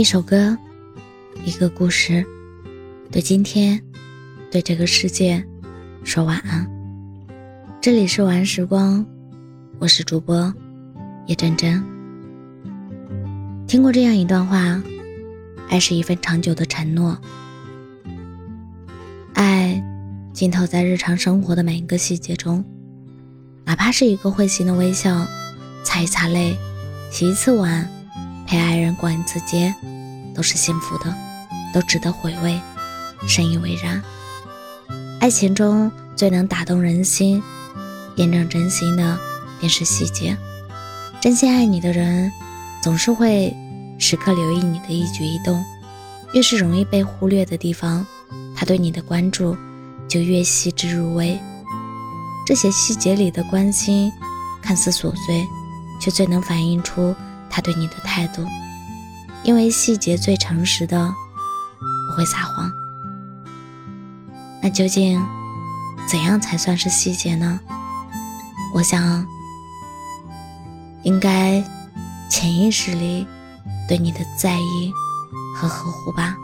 一首歌，一个故事，对今天，对这个世界，说晚安。这里是晚安时光，我是主播叶真真。听过这样一段话：爱是一份长久的承诺，爱浸透在日常生活的每一个细节中，哪怕是一个会心的微笑，擦一擦泪，洗一次碗，陪爱人逛一次街。都是幸福的，都值得回味，深以为然。爱情中最能打动人心、验证真心的，便是细节。真心爱你的人，总是会时刻留意你的一举一动。越是容易被忽略的地方，他对你的关注就越细致入微。这些细节里的关心，看似琐碎，却最能反映出他对你的态度。因为细节最诚实的不会撒谎，那究竟怎样才算是细节呢？我想，应该潜意识里对你的在意和呵护吧。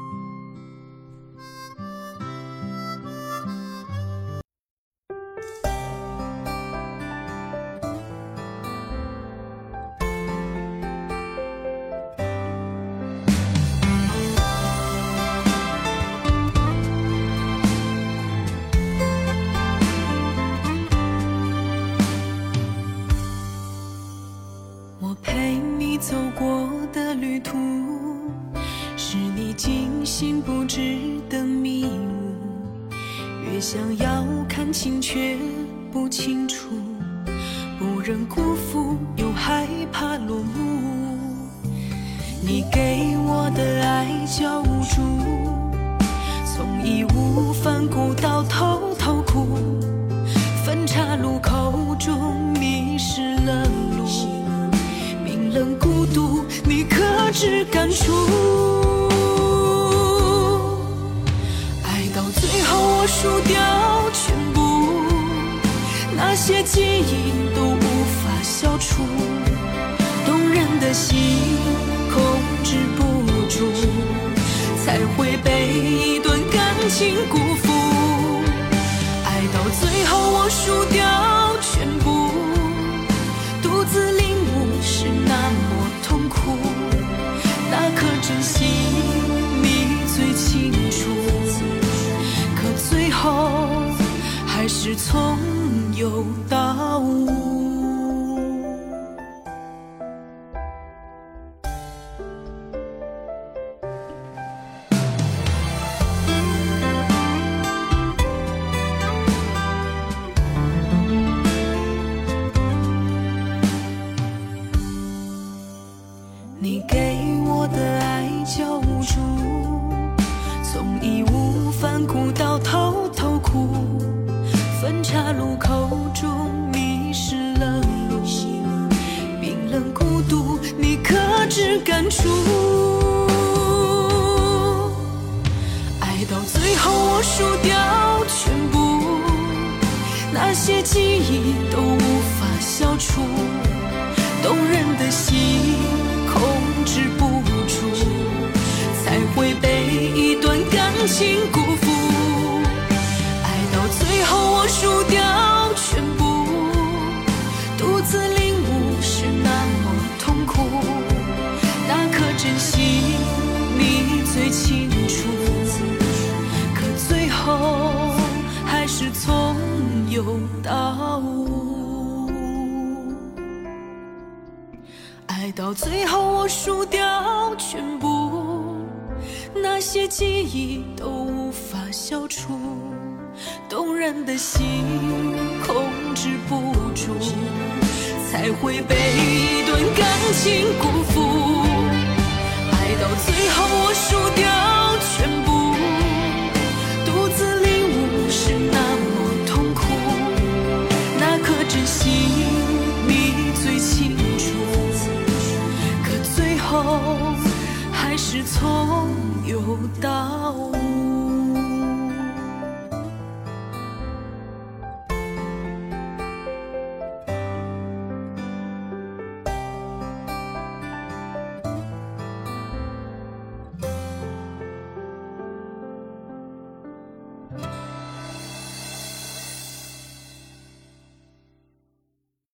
精心布置的迷雾。越想要看清，却不清楚，不忍辜负，又害怕落幕。你给我的爱叫无助，从义无反顾到偷输掉全部，那些记忆都无法消除。动人的心控制不住，才会被一段感情辜负。爱到最后，我输掉是从有到无。你给我的爱叫无助，从义无反顾到偷偷哭，分岔路口中迷失了路，冰冷孤独，你可知感触？爱到最后，我输掉全部，那些记忆都无法消除，动人的心。爱到最后，我输掉全部，那些记忆都无法消除。动人的心控制不住，才会被一段感情辜负。还是从有到无。